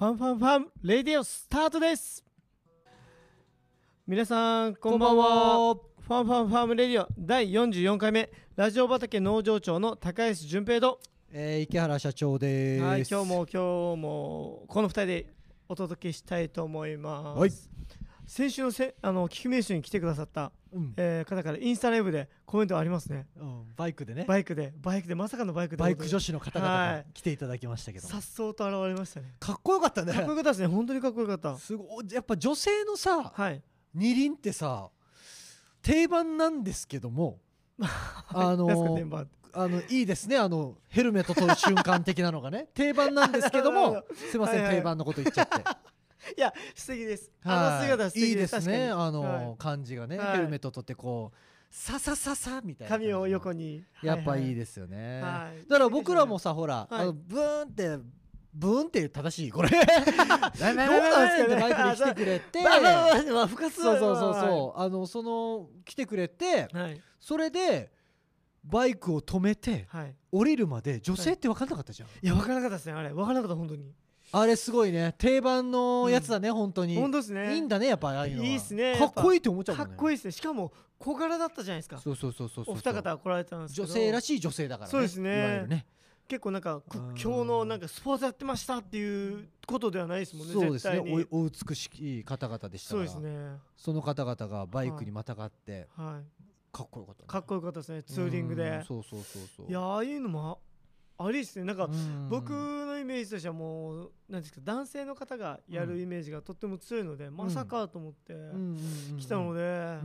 ファンファンファンレディオスタートです。皆さんこんばんは。 Fun Fun Farm Radio 第44回目。ラジオ畑農場長の高安純平と、えー、池原社長です。はい、今日も今日もこの2人でお届けしたいと思います、はい。先週のせあの聞く名手に来てくださった、うん。えー方からインスタライブでコメントありますね。うん。バイクでね。バイクで。バイクで。まさかのバイクで。バイク女子の方々はい。が来ていただきましたけども、さっそうと現れましたね。かっこよかったね。かっこよかったですね。本当にかっこよかった。すごい。やっぱ女性のさはい。二輪ってさ定番なんですけども、あのーあのいいですね。あのヘルメット取る瞬間的なのがね。定番なんですけども。すいません、はいはい。定番のこと言っちゃって。いや素敵です。あの姿は素敵いいで確かに。ですすねあの、はい。感じがね、はい。ヘルメット取ってこうささささみたいな髪を横に。やっぱいいでですよね、はい。だから僕らもさほら、はい。あのブーンってブーンって正しいこれ。どうなんですかね。バイクで来てくれて。まあまあまあそうそうそうそうあのその来てくれてはい。それでバイクを止めてはい。降りるまで女性って分かんなかったじゃん、いや分からなかったですねあれ。分からなかった本当にあれすごいね。定番のやつだね、本当に。本当ですね。いいんだねやっぱああいうのは。いいっすね。かっこいいって思っちゃうもんね。かっこいいですね。しかも小柄だったじゃないですか。そうそうそうそうそうお二方来られたんです女性らしい女性だからね。そうですね。ね。結構なんかくうん今日のなんかスポーツやってましたっていうことではないですもんねそうですね。おお美しい方々でしたそうからですね。その方々がバイクにまたがって。はい。かっこよかったね。かっこよかったですねツーリングうでん。そうそうそうそう。いやああいうのもあありですね。なんかうん。僕のイメージとしてはもうなんですか男性の方がやるイメージがとっても強いので、まさかと思ってうん。うんうん来たので,、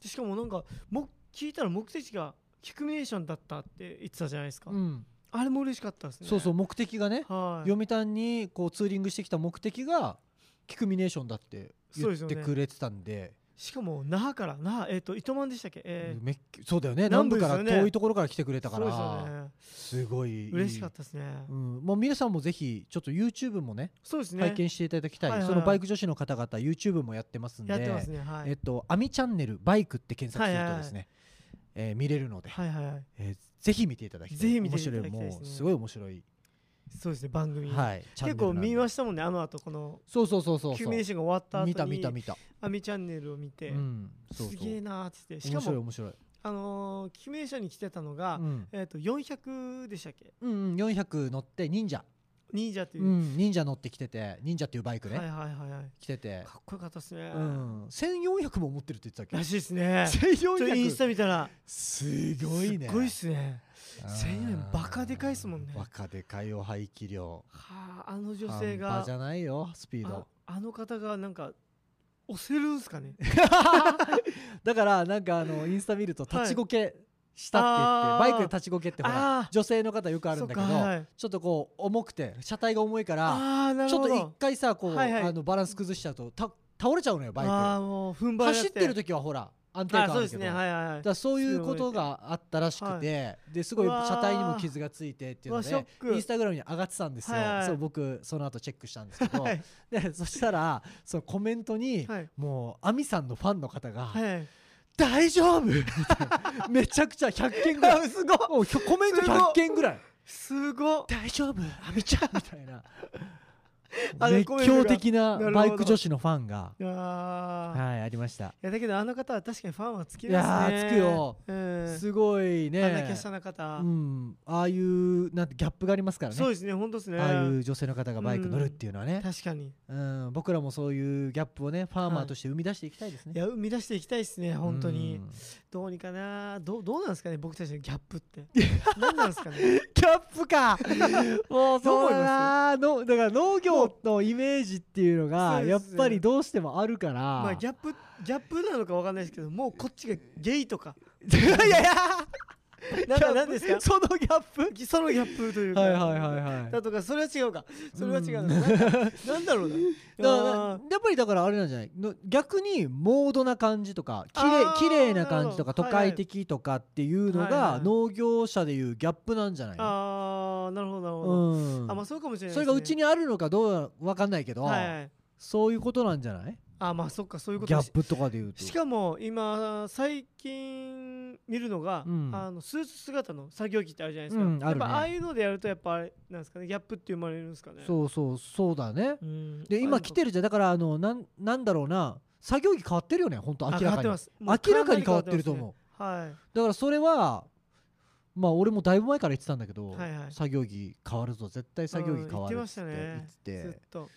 しかもなんかも聞いたら目的がキクミネーションだったって言ってたじゃないですか、うん。あれも嬉しかったですね。そうそう目的がね。はい。読谷にこうツーリングしてきた目的がキクミネーションだって言ってくれてたんでしかも那覇から那覇えっ、と糸満でしたっけ、えー。めっそうだよね。南部から遠いところから来てくれたから。ね。すごい嬉しかったですね、うん。もう皆さんもぜひちょっと YouTube もねそうですね。体験していただきたい、はいはい。そのバイク女子の方々 YouTube もやってますんでやってますね。はい。えっと「アミチャンネルバイク」って検索するとですね、えー見れるので、はいはいはい。えーぜひ見ていただきたい。ぜひ見ていただきたい面白い。もうすごい面白い、そうですね番組、はい、結構見ましたもんねあの後この。そうそうそうそうそう。キクミネーションが終わった後に見た見た見た、アミチャンネルを見て、うん、そうそう。すげえなーって言って。しか面白いも面白い、あのー、キクミネーションに来てたのが、うん。えっ、と400でしたっけ？うんうん、400乗って忍者、忍者っていう。う、ん、忍者乗ってきてて忍者っていうバイクね、はいはいはいはい。来てて、かっこよかったですね、うん、1400も持ってるって言ってたっけ？らしいですね。ちょっとインス1400タ見たら。すごいね。すっごいっすね。あー1000円バカでかいっすもんね。バカでかいよ排気量。はああの女性が。じゃないよスピーあド。あの方がなんか押せるんすかね？だからなんかあのインスタ見ると立ちこけしたって言って、バイクで立ちこけってほら女性の方よくあるんだけど、はい。ちょっとこう重くて車体が重いからちょっと一回さこう、はいはい。あのバランス崩しちゃうとた倒れちゃうのよバイク。走ってる時はほら安定感あるけど。ね。はいはいはい。だそういうことがあったらしくて、ですごい車体にも傷がついてっていうのでク。インスタグラムに上がってたんですよ、はいはい。そう僕その後チェックしたんですけど、はい。でそしたらそのコメントに、はい。もう亜美さんのファンの方が「はい大丈夫! 」めちゃくちゃ100件ぐらい。すごコメント100件ぐらい。すごっ「大丈夫？亜美ちゃん!」みたいな熱狂的なバイク女子のファンが。はいありました。いやだけどあの方は確かにファンはつきいますね。やーつくよ。うん。すごいね。あんな華奢な方、うん、ああいうなんてギャップがありますからね。そうですね本当ですね。ああいう女性の方がバイク乗るっていうのはね、確かに。うん。僕らもそういうギャップをねファーマーとして生み出していきたいですね、いや生み出していきたいですね本当に。うん。どうにかな。どうどうなんですかね僕たちのギャップって。何なんですかね。ギャップか。もうそうだな。のだから農業のイメージっていうのがやっぱりどうしてもあるから、まあギャップギャップなのかわかんないですけどもうこっちがゲイとか。いやいや。なんか何ですか？そのギャップ？そのギャップというか。はいはいはいはい。だとかそれは違うか。それは違うなんかなんだろうな。だやっぱりだからあれなんじゃない？の逆にモードな感じとかきれいあー綺麗な感じとか都会的とかっていうのが農業者でいうギャップなんじゃないーなるほどなるほど、うん。あまあそうかもしれないそれがうちにあるのかどうわかんないけど、はいはい。そういうことなんじゃない？あまあそっかそういうことしギャップとかで言うと。しかも今最近見るのが、うん。あのスーツ姿の作業着ってあるじゃないですか、うんあるね。やっぱああいうのでやるとやっぱあれなんですかねギャップって生まれるんですかね。そうそうそうだね。うん。で今来てるるじゃん。だからあのなんなんだろうな作業着変わってるよね本当明らかに。明らかに変わってると思う。はい。だからそれはまあ俺もだいぶ前から言ってたんだけど、はいはい。作業着変わるぞ絶対作業着変わるうん言ってましたね。言ってずっと。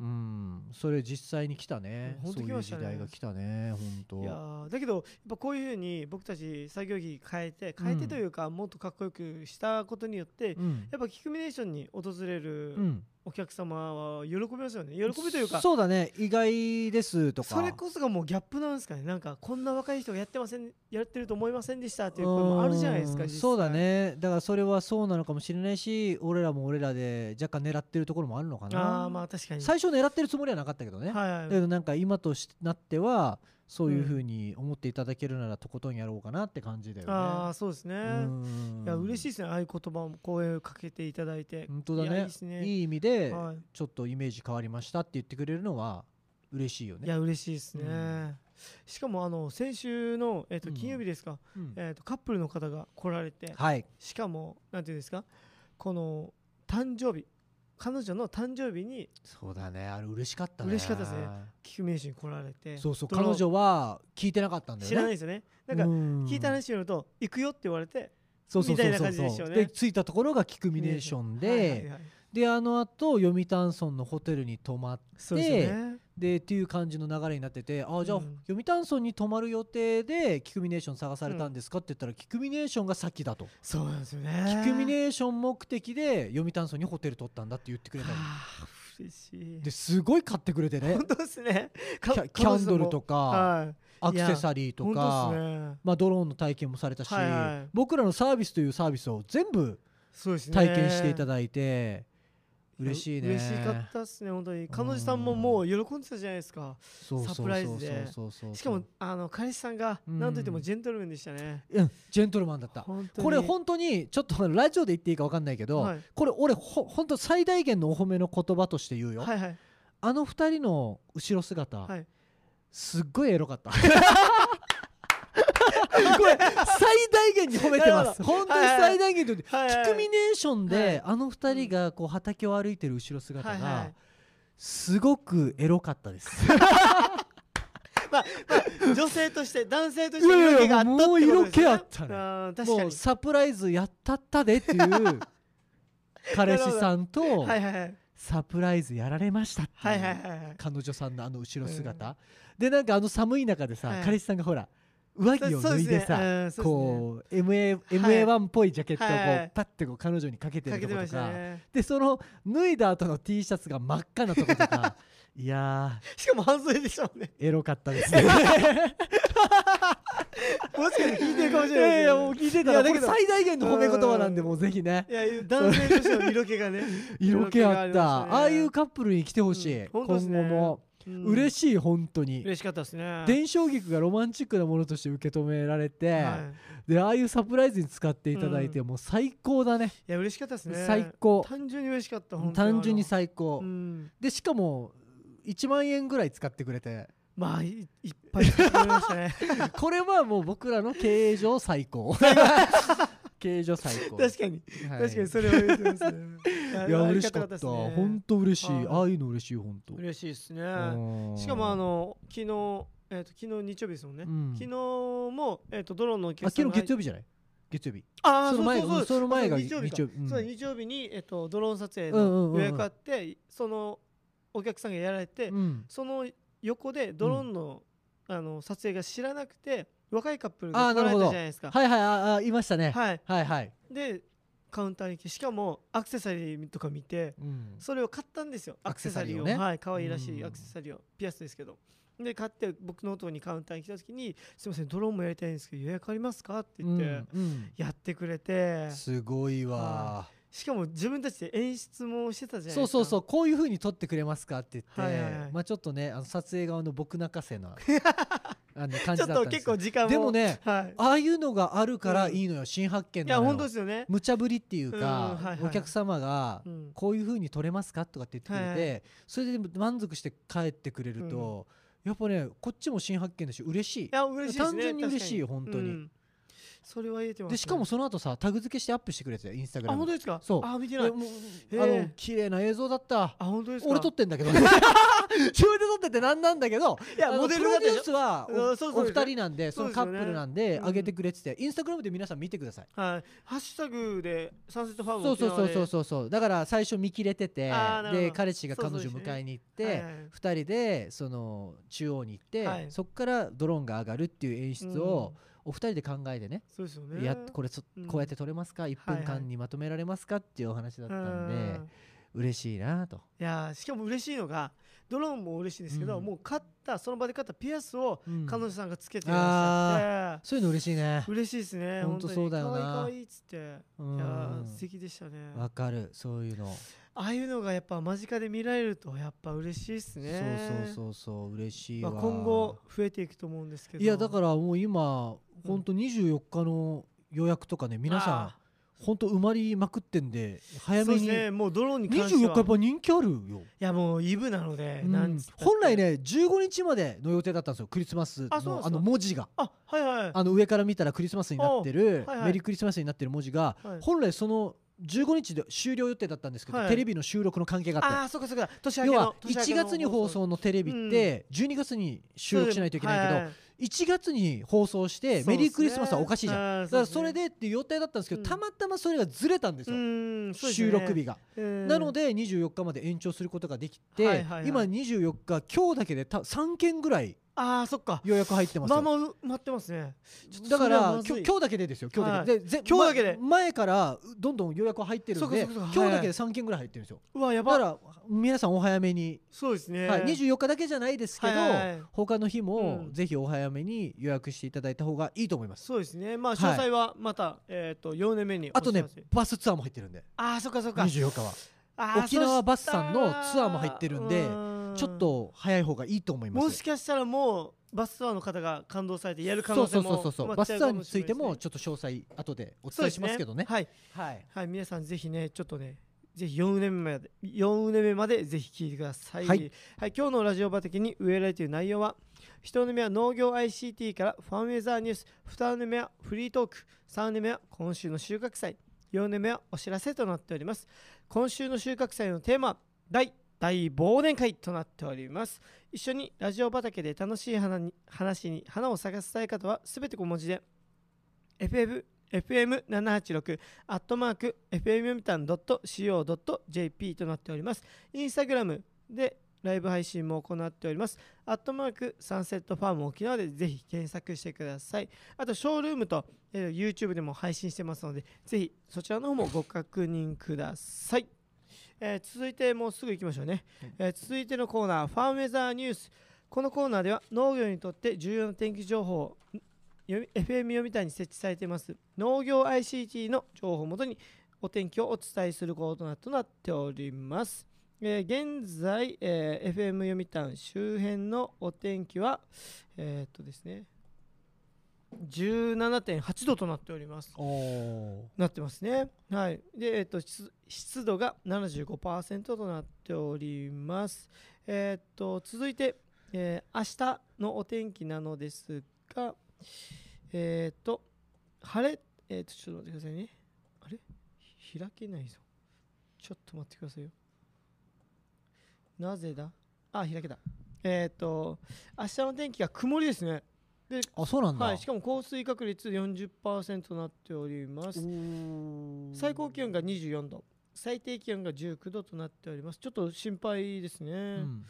うんそれ実際に来たね。うんほんとそういう時代が来たね本いやだけどやっぱこういうふうに僕たち作業着変えて変えてというか、もっとかっこよくしたことによって、うん。やっぱキクミネーションに訪れるうんお客様は喜びますよね。喜びというかそうだね。意外ですとか。それこそがもうギャップなんですかね。なんかこんな若い人がやってませんやってると思いませんでしたっていう声もあるじゃないですかそうだね。だからそれはそうなのかもしれないし俺らも俺らで若干狙ってるところもあるのかあな。あまあ確かに。最初狙ってるつもりはなかったけどね、はいはいだけどなんか今としなってはそういうふうに思っていただけるならとことんやろうかなって感じだよね。ああそうですね。うん。いや嬉しいですね。ああいう言葉も声をかけていただいて。本当だね。いやいね。いい意味ではい。ちょっとイメージ変わりましたって言ってくれるのは嬉しいよね。いや嬉しいですね、うん。しかもあの先週の、えっとうん。金曜日ですか、うん。えっとカップルの方が来られて。はい。しかもなんていうんですか。この誕生日彼女の誕生日にそうだね。あれ嬉しかったね。嬉しかったですね。キク名手に来られて。そうそう彼女は聞いてなかったんだよね。知らないですよね。なんかうん。聞いた話によると行くよって言われてそうそうそうそうみたいな感じでね。で着いたところがキクミネーションで、はいはいはいであの後読谷村のホテルに泊まっそうですよねでっていう感じの流れになっててあじゃあ、うん読谷村に泊まる予定でキクミネーション探されたんですかって言ったら、キクミネーションが先だと、そうなんですよキね。クミネーション目的で読谷村にホテル取ったんだって言ってくれたあ嬉しい。ですごい買ってくれてね。本当ですね。キャキャンドルとかはい。アクセサリーとか、ね。まあ、ドローンの体験もされたし、はいはい。僕らのサービスというサービスを全部体験していただいて、嬉しいね。嬉しかったっすね本当に。彼女さんももう喜んでたじゃないですか。サプライズで。しかもあの彼氏さんがうん。何といってもジェントルマンでしたね。うんジェントルマンだった。これ本当にちょっとラジオで言っていいか分かんないけど、はい。これ俺ほ本当最大限のお褒めの言葉として言うよ、はいはい。あの二人の後ろ姿、はい。すっごいエロかった これ最大限に褒めてます。本当に最大限に、はいはい。キクミネーションで、はい。あの二人がこう畑を歩いてる後ろ姿が、すごくエロかったです。女性として男性として色気があったってことですね。もう色気あったね。もうサプライズやったったでっていう 彼氏さんとサプライズやられましたっていう彼女さんのあの後ろ姿、でなんかあの寒い中でさ、はい。彼氏さんがほら上着を脱いでさね。うんこう MA はい。MA1 っぽいジャケットをこう、はい。はいパッてこう彼女にかけてるとことか、でその脱いだ後の T シャツが真っ赤なとことか。いやしかも半袖でしたもんね。ーエロかったですね。もしかして聞いてるかもしいれないですけどやいやもう聞いてたら最大限の褒め言葉なんでうん。もうぜひね。いや男性としての色気がね 色気あった。ああいうカップルに来てほしい、うん。今後も、うん嬉しい本当に。嬉しかったですね。伝承劇がロマンチックなものとして受け止められて、はい。でああいうサプライズに使っていただいて、うもう最高だね。いや嬉しかったですね。最高。単純に嬉しかった本当単純にあ最高でしかも1万円ぐらい使ってくれて。まあいいっぱい使ってくれましたね。これはもう僕らの経営上最高 経営上最高。確かに。はい。確かにそれは言ってますね。いや嬉しかった。ね。本当嬉しい、はい。ああいうの嬉しい本当。嬉しいですね。うん。しかもあの昨日えっと昨日日曜日ですもんね。うん。昨日もえっとドローンのおあ客さんが昨日月曜日じゃない？月曜日。あーその前そうその前があ日曜日か。日曜日。うん。そう日曜日にえっとドローン撮影うんうんうんうん。の予約あってそのお客さんがやられてうん。その横でドローンのあの撮影が知らなくて若いカップルが来られたじゃないですか。はいはいああいましたね。はい。はいはい、でカウンターに来てしかもアクセサリーとか見てうん。それを買ったんですよ。アアククセサリーを。ねはい可愛らしうん。いアクセサリーを。ピアスですけど。で買って僕のとにカウンターに来た時に「すいませんドローンもやりたいんですけど予約ありますか?」って言って、やってくれて。すごいわ。しかも自分たちで演出もしてたじゃないですか。そうそうそう。こういう風に撮ってくれますか？って言って、まあちょっとねあの撮影側の僕泣かせな あの感ちょっと結じだったんですよ。構時間もでもねはい。ああいうのがあるからいいのよ、新発見いやなのよ本当ですよね。無茶ぶりっていうか、うんはいはい。お客様がうん。こういう風に撮れますかとかって言ってくれて、はい。はそれで満足して帰ってくれると、やっぱねこっちも新発見だし嬉しいいや嬉しいですね単純に嬉しい本当にうんそれは言えてます、ね、でしかもその後さタグ付けしてアップしてくれてたよインスタグラム。あ本当ですか？そう。あ見てない。でもうへあのえ綺麗な映像だった。あ本当ですか？俺撮ってんだけど。自分で撮っててなんなんだけど。いやモデルプロデュースはおお二人なんでそのカップルなんでうん上げてくれててインスタグラムで皆さん見てください。はい。ハッシュタグでサンセットファームそうそうそうそううそうそうだから最初見切れててで彼氏が彼女迎えに行っはいてはいはい。2人でその中央に行って、はい。そこからドローンが上がるっていう演出をお二人で考えてね、そうですよね。やっこれそうん。こうやって撮れますか？1分間にまとめられますか？っていうお話だったんで、うん。嬉しいなと。いやーしかも嬉しいのがドローンも嬉しいんですけど、うん。もう買ったその場で買ったピアスをうん。彼女さんがつけてらっしゃって、そういうの嬉しいね。嬉しいですね。ほんとそうだよな。かわいいっつって、ういや素敵でしたね。わかる。そういうの、ああいうのがやっぱ間近で見られるとやっぱ嬉しいですね。そうそうそうそう嬉しいわ、まあ、今後増えていくと思うんですけど。いやだからもう今ほんと24日の予約とかね皆さんあほんと埋まりまくってんで早めに。ね。もうドローンに関して24は日やっぱ人気あるよ、いやもうイブなので、うん。本来ね15日までの予定だったんですよクリスマスのあの文字が。あはいはい。あの上から見たらクリスマスになってる、おはいはい。メリークリスマスになってる文字が、はい。本来その15日で終了予定だったんですけど、はい。テレビの収録の関係があって。ああそうかそうか。年明けの要は1年明けの月に放送のテレビって12月に収録しないといけないけど、はは1月に放送してメリークリスマスはおかしいじゃん、んだからそれでっていう予定だったんですけど、うん。たまたまそれがずれたんですよ、収録日が、なのでで24日まで延長することができて、はいはいはい。今24日今日だけでた3件ぐらいああそっか。予約入ってますよ、まあまあう待ってますね。だから今日今日だけでですよ今日だけで,で、ぜ今日だけで。ま前からどんどん予約は入ってるんで今日だけで3件ぐらい入ってるんですよ。うわやば。だから皆さんお早めに、そうですね。はい、24日だけじゃないですけど、はいはいはい。他の日もうん。ぜひお早めに予約していただいた方がいいと思います、そうですね。まあはい。詳細はまたえっと4年目にあとねバスツアーも入ってるんで。ああそっかそっか。24日は。沖縄バスさんのツアーも入ってるんでうんちょっと早い方がいいと思います。もしかしたらもうバスツアーの方が感動されてやる可そう能性もそうそうそう埋まっバスツアーについてもちょっと詳細後でお伝えしますけどね。はい。はい。はい。皆さんぜひねちょっとねぜひ4年目まで4年目までぜひ聞いてください。はい、はい、今日のラジオ畑に植えられている内容は1年目は農業 ICT からファンウェザーニュース2年目はフリートーク3年目は今週の収穫祭4年目はお知らせとなっております。今週の収穫祭のテーマは大忘年会となっております。一緒にラジオ畑で楽しい花に話に花を咲かせたい方はすべて小文字で FF FM786 アットマーク FM 読谷 .co.jp となっております。インスタグラムでライブ配信も行っております。アットマークサンセットファーム沖縄でぜひ検索してください。あとショールームと、えー YouTube でも配信してますのでぜひそちらの方もご確認ください、えー続いてもうすぐ行きましょうね、えー続いてのコーナーファームウェザーニュース。このコーナーでは農業にとって重要な天気情報をよみ FM 読谷に設置されています。農業 ICT の情報をもとにお天気をお伝えするコーナーとなっております。えー現在、えー FM 読谷周辺のお天気は、えーっとですね、17.8度となっております。なってますね。はい。で、えーっと湿湿度が75%となっております。えーっと続いて、えー明日のお天気なのですが、えーっと晴れ、えーっとちょっと待ってくださいね。あれ？開けないぞ。ちょっと待ってくださいよ。なぜだ？あ、開けた。えーっと明日の天気が曇りですね。で、あそうなんだ、はい、しかも降水確率40%となっております。最高気温が24度、最低気温が19度となっております。ちょっと心配ですね。うん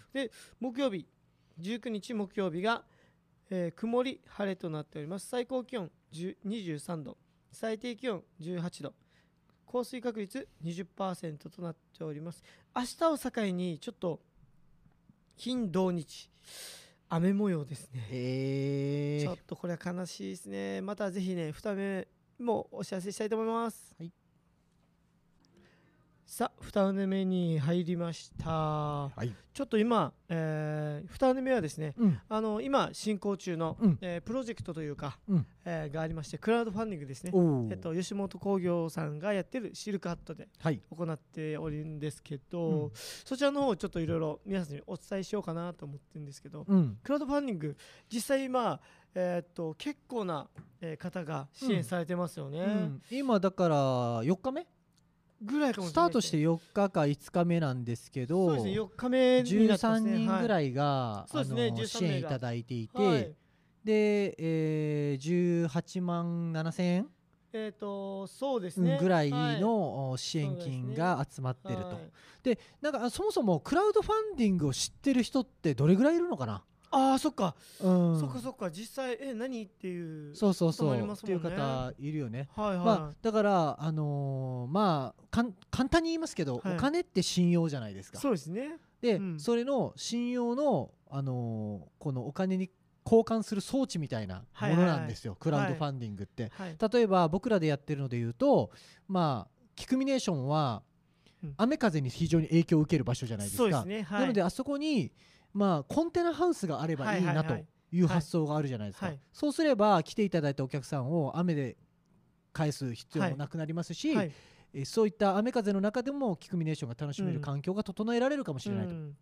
木曜日、19日木曜日が、えー曇り、晴れとなっております。最高気温10 23度、最低気温18度、降水確率20%となっております。明日を境にちょっと金土日、雨模様ですね。えーちょっとこれは悲しいですね。またぜひね、2目もお知らせしたいと思います。はいさあ2ネ目に入りました。はい。ちょっと今、えー、2ネ目はですねうん。あの今進行中の、うん。えープロジェクトというか、うん。えーがありましてクラウドファンディングですね。おおえっと、吉本興業さんがやってるシルクハットではい。行っておるんですけど、うん。そちらの方をちょっといろいろ皆さんにお伝えしようかなと思ってるんですけど、うん。クラウドファンディング実際今、えーっと結構な、えー方が支援されてますよね、うん。今だから4日目ぐらいかもしれないスタートして4日か5日目なんですけどそうですね4日目になってま13すね。人ぐらい、いが、そうですねあの13支援いただいていて、はい。で、えー、18万7000円？えーっとそうですね。ぐらいはい。のお支援金が集まってると、はい。でなんかあそもそもクラウドファンディングを知ってる人ってどれぐらいいるのかな、ああそっか、うん、そっかそっか。実際え何っていうそうそうそう、こともありますっていう方いるよね。はいはい、まあ、だから、あのーまあかん簡単に言いますけど、はい。お金って信用じゃないですか。そうですね。で、うん。それの信用の、あのーこのお金に交換する装置みたいなものなんですよ、クラウドファンディングって。はい。例えば僕らでやってるので言うとまあキクミネーションはうん。雨風に非常に影響を受ける場所じゃないですか。そうですね。はい。なのであそこにまあコンテナハウスがあればいいなというはい発想があるじゃないですか、はい。そうすれば来ていただいたお客さんを雨で返す必要もなくなりますし、はい。えそういった雨風の中でもキクミネーションが楽しめうんる環境が整えられるかもしれないと、うん。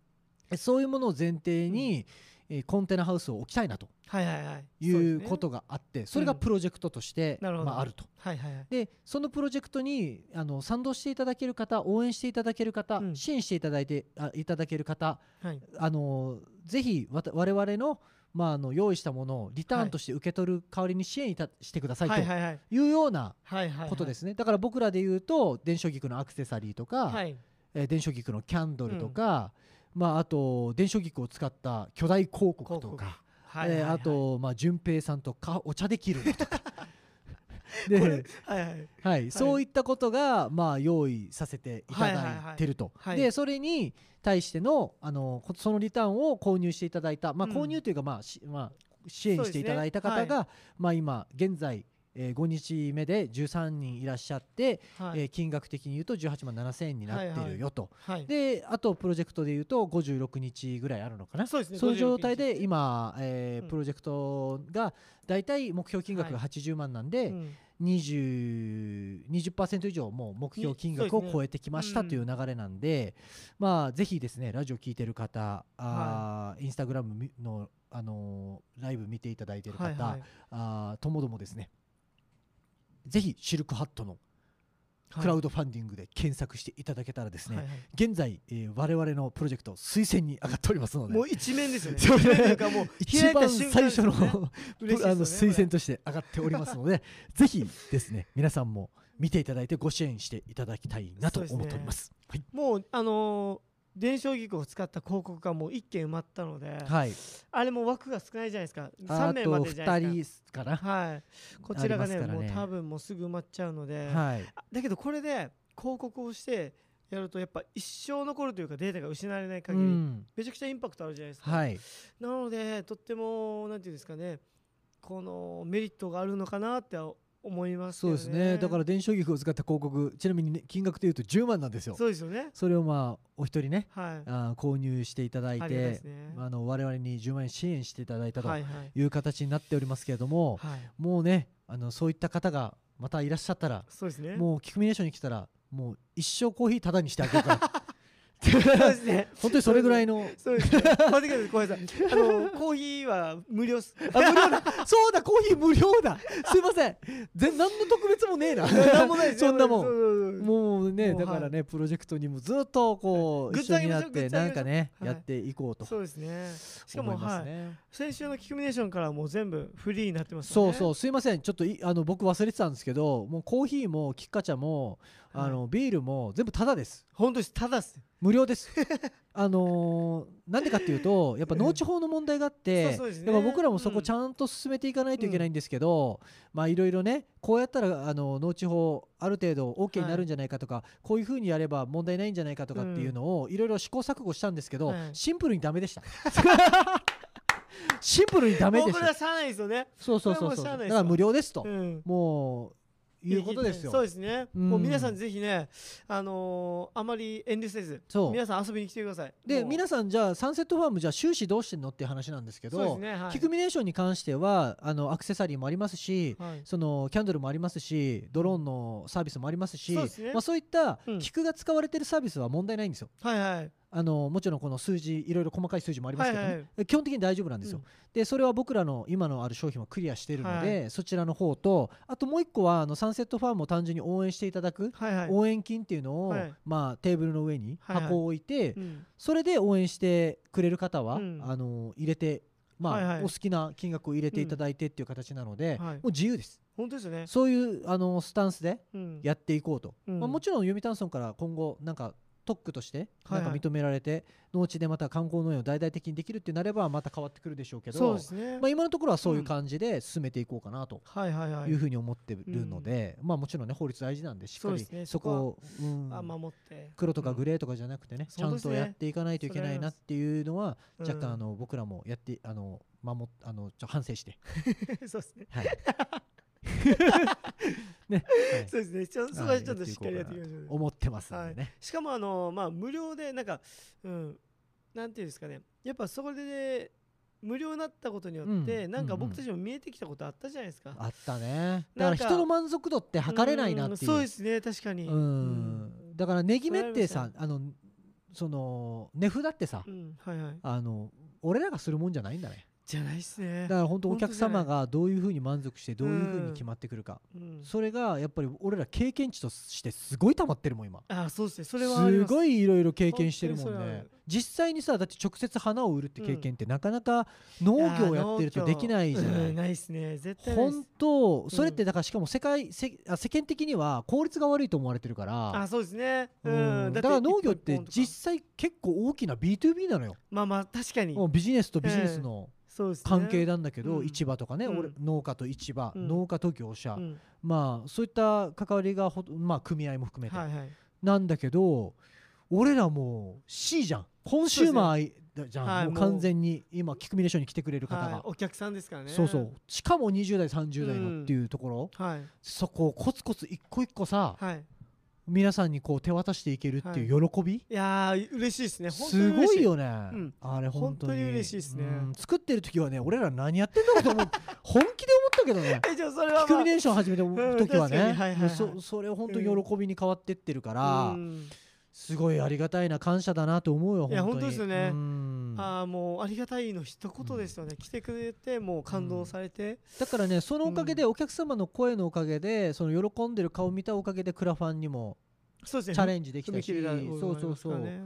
えそういうものを前提に、えコンテナハウスを置きたいなとはいはいはい。いうことがあってそ,、れがうん。プロジェクトとして、なるほど。まあ、あると。はいはいはい。でそのプロジェクトにあの賛同していただける方応援していただける方、うん。支援していただいてあいただける方はい。あのぜひわた我々の,、まあ、あの用意したものをリターンとして受け取る代わりに支援いたしてくださいとはいうようなことですね、だから僕らで言うと電書菊のアクセサリーとか、はい。えー電書菊のキャンドルとか、まあ、あと電書菊を使った巨大広告と広か、あと、まあ、順平さんとかお茶できるのとか。ではいはい。はい、そういったことが、まあ、用意させていただいてると、はいはい。はいでそれに対してのあのこそのリターンを購入していただいた、まあ、うん。購入というか、まあしまあ、支援していただいた方そうですが、まあ、今現在、えー5日目で13人いらっしゃって、はい。えー金額的に言うと18万7000円になってるよと、はい。であとプロジェクトで言うと56日ぐらいあるのかな。そうね。いう状態56で日今、えーうん。プロジェクトがだいたい目標金額がはい。80万なんで、うん。20 20%以上もう目標金額を超えてきましたうんという流れなんで、まあぜひですねラジオ聞いてる方、あーインスタグラムみのあのーライブ見ていただいてる方、はいはい。あーともどもですねぜひシルクハットのはい。クラウドファンディングで検索していただけたらですね、はいはい。現在、えー我々のプロジェクト推薦に上がっておりますのでもう一面ですよね。一番最初の、ね。あの推薦として上がっておりますので ぜひですね皆さんも見ていただいてご支援していただきたいなと思っております。はい。もうあのー電子機を使った広告がもう一件埋まったので、はい、あれも枠が少ないじゃないですか。3あ名まとでじゃないです2人かな。かはい。こちらがねね。もう多分もうすぐ埋まっちゃうので、はい、あだけどこれで広告をしてやるとやっぱ一生残るというかデータが失われない限り、うん。めちゃくちゃインパクトあるじゃないですか、はい、なのでとってもなんていうんですかねこのメリットがあるのかなって思いますよね。そうですね。だから電子書劇を使った広告、ちなみに、ね、金額でいうと10万なんですよ。そうですよね。それをまあお一人ね、はい。あー購入していただいありがたいね。あの我々に10万円支援していただいたとはいはい。いう形になっておりますけれども、はい。もうね、あのそういった方がまたいらっしゃったら、そうですね。もうキクミネーションに来たらもう一生コーヒータダにしてあげるから 本当にそれぐらいの。そうですね。待ってください小林さんあのコーヒーは無料っす。あ無料だ。そうだコーヒー無料だ。すいません。全何の特別もねえな。なんもないそんなもん。もうねだからね、プロジェクトにもずっとこう一緒になってなんかね、はい。やっていこうとそうですね。しかもはい。ね先週のキクミネーションからもう全部フリーになってますそううそう。すいません。ちょっといあの僕忘れてたんですけどもうコーヒーもキッカ茶もあの、ビールも全部タダです。本当です。ただっす。無料です。あのーなんでかっていうとやっぱ農地法の問題があって、そうそうですね。僕らもそこうん。ちゃんと進めていかないといけないんですけど、まあいろいろねこうやったらあの農地法ある程度 OK になるんじゃないかとか、こういうふうにやれば問題ないんじゃないかとかっていうのをいろいろ試行錯誤したんですけど、はい。シンプルにダメでした。シンプルにダメでした。もうこれはしゃあないですよね。そうそうそうそう。だから無料ですと、うん。もういうことですよ。そうですね、うん。もう皆さんぜひねあのーあまり遠慮せず皆さん遊びに来てください。で皆さんじゃあサンセットファームじゃあ収支どうしてんのっていう話なんですけど、ねはい。キクミネーションに関してはあのアクセサリーもありますし、はい。そのキャンドルもありますしドローンのサービスもありますしそうね。まあ、そういったうん。キクが使われてるサービスは問題ないんですよ。はいはいあのもちろんこの数字いろいろ細かい数字もありますけどね、はいはい。基本的に大丈夫なんですよ。でそれは僕らの今のある商品もクリアしているので、はそちらの方とあともう一個はあのサンセットファームを単純に応援していただく、はいはい。応援金っていうのを、はい。まあ、テーブルの上にはいはい。箱を置いて、うん。それで応援してくれる方は、うん。あの入れて、まあはいはい。お好きな金額を入れていただいてっていう形なので、はい。もう自由です。本当ですよね。そういうあのスタンスでうん。やっていこうと、うん。まあ、もちろん読谷村から今後なんか特区としてなんか認められて、農地でまた観光農園を大々的にできるってなればまた変わってくるでしょうけどそうですね。まあ、今のところはそういう感じで進めていこうかなとはいはいはい。いうふうに思ってるので、まあ、もちろんね法律大事なんでしっかりそこを、守って。黒とかグレーとかじゃなくてね、ちゃんとやっていかないといけないなっていうのはうん若干あの僕らもやってあの守っあのちょ反省して、そうですね。はいね。はい。そうですね。ちょそこはちょっとしっかりやっていきましょうね思ってますんでね、しかもあのまあ無料でなんかうんなんていうんですかね。やっぱそこで無料になったことによって、うんなんかうん。うん僕たちも見えてきたことあったじゃないですか、あったね。だから人の満足度って測れないなっていう。うんそうですね。確かに。うん。だからネギ目ってそさあのその値札ってさ、うん。はいはい。あの俺らがするもんじゃないんだねじゃないっすね。だから本当お客様がどういうふうに満足してどういうふうに決まってくるか、うん。それがやっぱり俺ら経験値としてすごい溜まってるもん今。あそうですね。それはす。ごいいろいろ経験してるもんね。実際にさだって直接花を売るって経験ってなかなか農業やってるとできないじゃない。うんないっすね。絶対本当それってだからしかも世界せあ世間的には効率が悪いと思われてるから。あそうですね。ううん。んだから農業って実際結構大きな B2B なのよ。まあまあ確かに。もうビジネスとビジネスの関係なんだけど、うん。市場とかね、うん。俺農家と市場、うん。農家と業者、うん。まあそういった関わりがまあ組合も含めて、はいはい。なんだけど俺らもう C じゃん。コンシューマーじゃん、はいもう。完全に今キクミネーションに来てくれる方が、はいお客さんですからね。そうそう。しかも20代30代のっていうところ、はい。そこをコツコツ一個一個さはい皆さんにこう手渡していけるっていう喜び、いやー嬉しいですね。本当にすごい。よね、ん。あれ本当に。嬉しいっすね。うん。作ってる時はね俺ら何やってんだろうと思う 本気で思ったけどね。えじゃあそれはまあ。ミネーション始めたうん時はね、確かに。はいはいはい。そそれを本当に喜びに変わってってるから、うんすごいありがたいな感謝だなと思うよいや本当に。本当ですよね。うん。ああもうありがたいの一言ですよね、来てくれてもう感動されて、だからねそのおかげで、お客様の声のおかげでその喜んでる顔を見たおかげでクラファンにもチャレンジできたし、踏み切れた部分そうそうそう、ね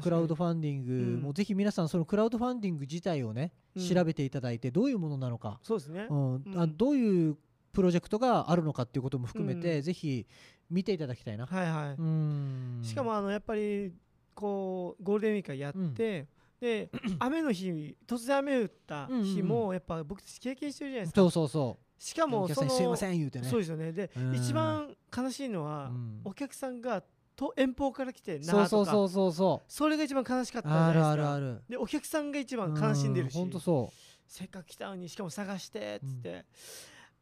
クラウドファンディング、うん。もうぜひ皆さんそのクラウドファンディング自体をね、うん。調べていただいてどういうものなのか、そうですね、うん。うん。あどういうプロジェクトがあるのかっていうことも含めて、うん。ぜひ見ていただきたいな。はいはい、うん。しかもあのやっぱりこうゴールデンウィークやって、で 雨の日突然雨降った日もやっぱ僕たち経験してるじゃないですか、そうそうそしかもそのすいません言うてね。そうですよね。で、うん。一番悲しいのは、うん。お客さんがと遠方から来てなそうそうそうそうそう。それが一番悲しかったあですか。るあるある。でお客さんが一番悲しんでるし。本当そせっかく来たのにしかも探してっつって、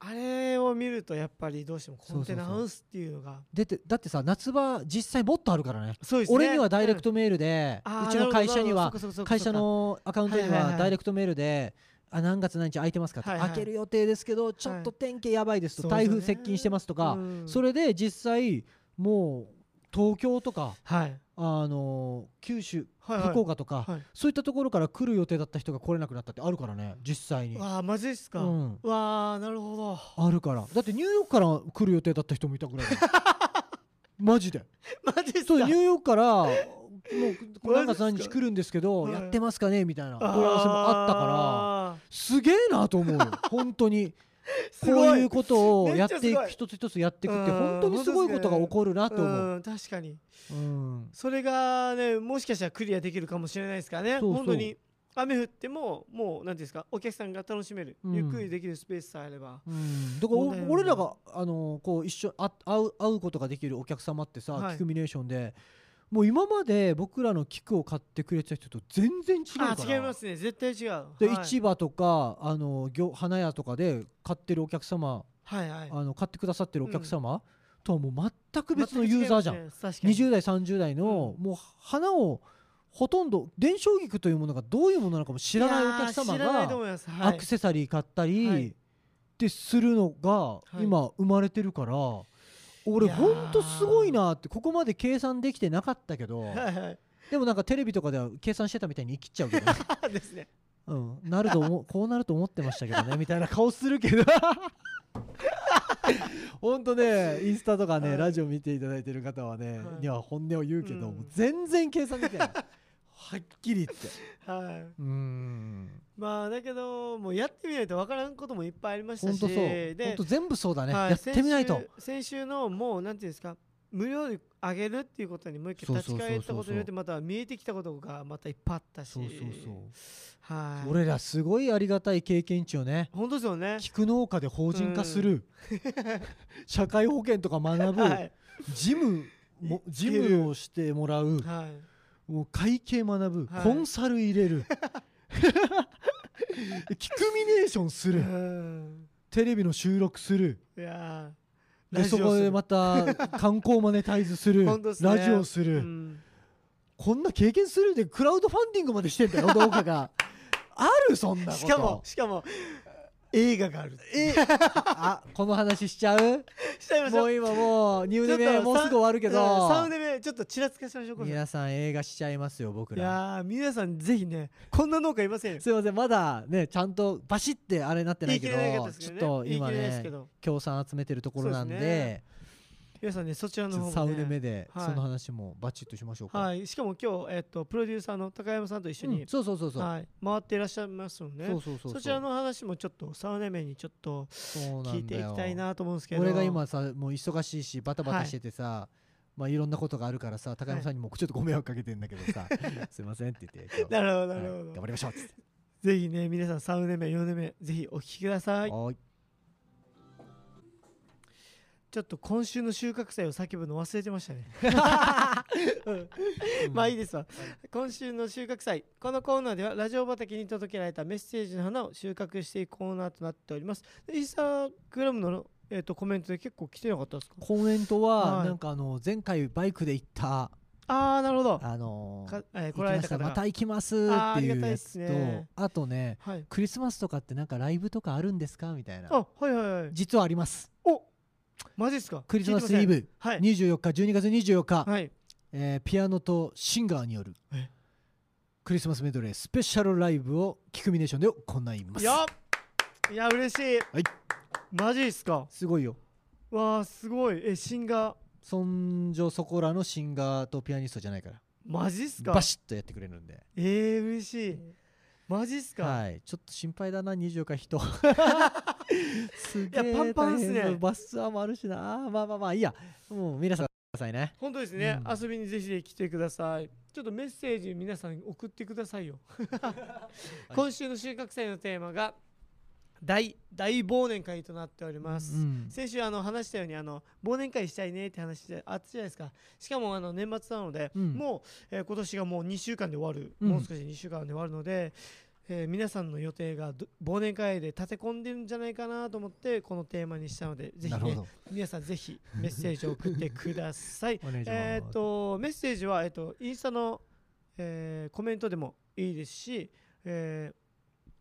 あれを見るとやっぱりどうしてもコンテナハウスっていうのがてだってさ夏場実際もっとあるからね。ね。俺にはダイレクトメールで、うん。うちの会社には会社のアカウントにはいはいははい。ダイレクトメールで。あ何月何日空いてますかと、はいはい開ける予定ですけどちょっと天気やばいですと、台そうですよね。風接近してますとか、うん。それで実際もう東京とかはいあの九州、はいはい。福岡とか、はい。そういったところから来る予定だった人が来れなくなったってあるからね実際に、わあマジですか、うん、わあなるほど。あるから。だってニューヨークから来る予定だった人もいたぐらい マジで。マジですか。そうニューヨークからもうこ何月何日来るんですけど、はい。やってますかね？みたいな問い合わせもあったから。あすげえなと思うよ。本当に こういうことをやっていく一つ一つやっていくってうん本当にすごいことが起こるなと思う。うん確かに。うん。それがねもしかしたらクリアできるかもしれないですからね。そうそう。本当に。雨降ってももう何ていうんですかお客さんが楽しめる、うんゆっくりできるスペースさえあれば。うん、だから俺らがあのこう一緒あ会う会うことができるお客様ってさ、はい。キクミネーションでもう今まで僕らの菊を買ってくれてた人と全然違うから。あ違いますね。絶対違う。で、はい。市場とかあの業花屋とかで買ってるお客様はいはい。あの買ってくださってるお客様とはもう全く別のユーザーじゃん、ね。確かに。20代30代の、うん。もう花をほとんど伝承菊というものがどういうものなのかも知らないお客様がアクセサリー買ったり、はい。ってするのがい。今生まれてるから、俺ほんとすごいなってここまで計算できてなかったけどはいはい。でもなんかテレビとかでは計算してたみたいに生きちゃうけど、ですね。うん、なると思う こうなると思ってましたけどねみたいな顔するけど。ほんとねインスタとかね、はい。ラジオ見ていただいてる方はね、はい。には本音を言うけど、うん。全然計算できてないはっきり言って。はい、うーん。まあだけどもうやってみないとわからんこともいっぱいありましたしほんとそう。ほんでと全部そうだね、はいやってみないと。先週のもうなんていうんですか無料であげるっていうことにもう一回立ち返ったことによってまた見えてきたことがまたいっぱいあったし。そうそうそう。はい。俺らすごいありがたい経験値をね本当ですよね。菊農家で法人化する、社会保険とか学ぶ、はい。事務も事務をしてもらうはいもう会計学ぶ、はい。コンサル入れる。キクミネーションする。うん。テレビの収録する。いやーでそこでまた観光マネタイズする。ね。ラジオする、うん。こんな経験するでクラウドファンディングまでしてんだよ動画が。あるそんなこと。しかもしかも映画があるえ あこの話しちゃう？しちゃいましょう。もう今もうニューデメもうすぐ終わるけうんサウちょっとちらつかせましょうこれ皆さん映画しちゃいますよ僕いらやー皆さんぜひねこんな農家いませんよ。すいませんまだねちゃんとバシってあれなってないけどったですちょっと今ね言い切れないですねけど。協賛集めてるところなんそうですで皆さんねそちらの方も、ね、とサウネ目ではい。その話もバチッとしましょうか、はい。しかも今日えっとプロデューサーの高山さんと一緒に、うん。そうそうそうそう、はい。回っていらっしゃいますので、そうそうそうそちらの話もちょっとサウネ面にちょっと聞いていきたいなと思うんですけど。俺が今さもう忙しいしバタバタしててさ、まあいろんなことがあるからさ高山さんにもちょっとご迷惑かけてんだけどさ、すいませんって言って なるほどなはいるほど、頑張りましょうっつって。ぜひね皆さんサウネ面4年目ぜひお聞きください。はーいちょっと今週の収穫祭を叫ぶの忘れてましたね。うん。まあいいですわ。今週の収穫祭このコーナーではラジオ畑に届けられたメッセージの花を収穫していくコーナーとなっております。でインスタグラムの、えー、とコメントで結構来てなかったですか？コメントははい。なんかあの前回バイクで行ったああなるほど。あのーか、えー、来られたまた。行きますってりがたいうやつとね。あとねはい。クリスマスとかってなんかライブとかあるんですか？みたいな。あはいはいはい。実はあります。おマジですか？クリスマスイブ。はい。24日12月24日、はい。えーピアノとシンガーによるえ？クリスマスメドレースペシャルライブをキクミネーションで行います。いやいや嬉しい。はい。マジっすか？すごいよ。わあすごい。えシンガー？そんじょそこらのシンガーとピアニストじゃないから。マジっすか？バシッとやってくれるんで。えー、嬉しい。マジっすか、はい。ちょっと心配だな24日人 すげえいやパンパンっすね。バスツアーもあるしな。まあまあまあいいや。もう皆さんくださいね本当ですね、うん。遊びにぜひ来てください。ちょっとメッセージ皆さん送ってくださいよ。今週の収穫祭のテーマが大大忘年会となっております、うん先週あの話したようにあの忘年会したいねって話であったじゃないですか。しかもあの年末なので、うん。もう、えー今年がもう2週間で終わる、うん。もう少し2週間で終わるので、えー皆さんの予定がど忘年会で立て込んでるんじゃないかなと思ってこのテーマにしたのでぜひね皆さんぜひメッセージを送ってください。えっとメッセージは、えー、とインスタの、えーコメントでもいいですし、えー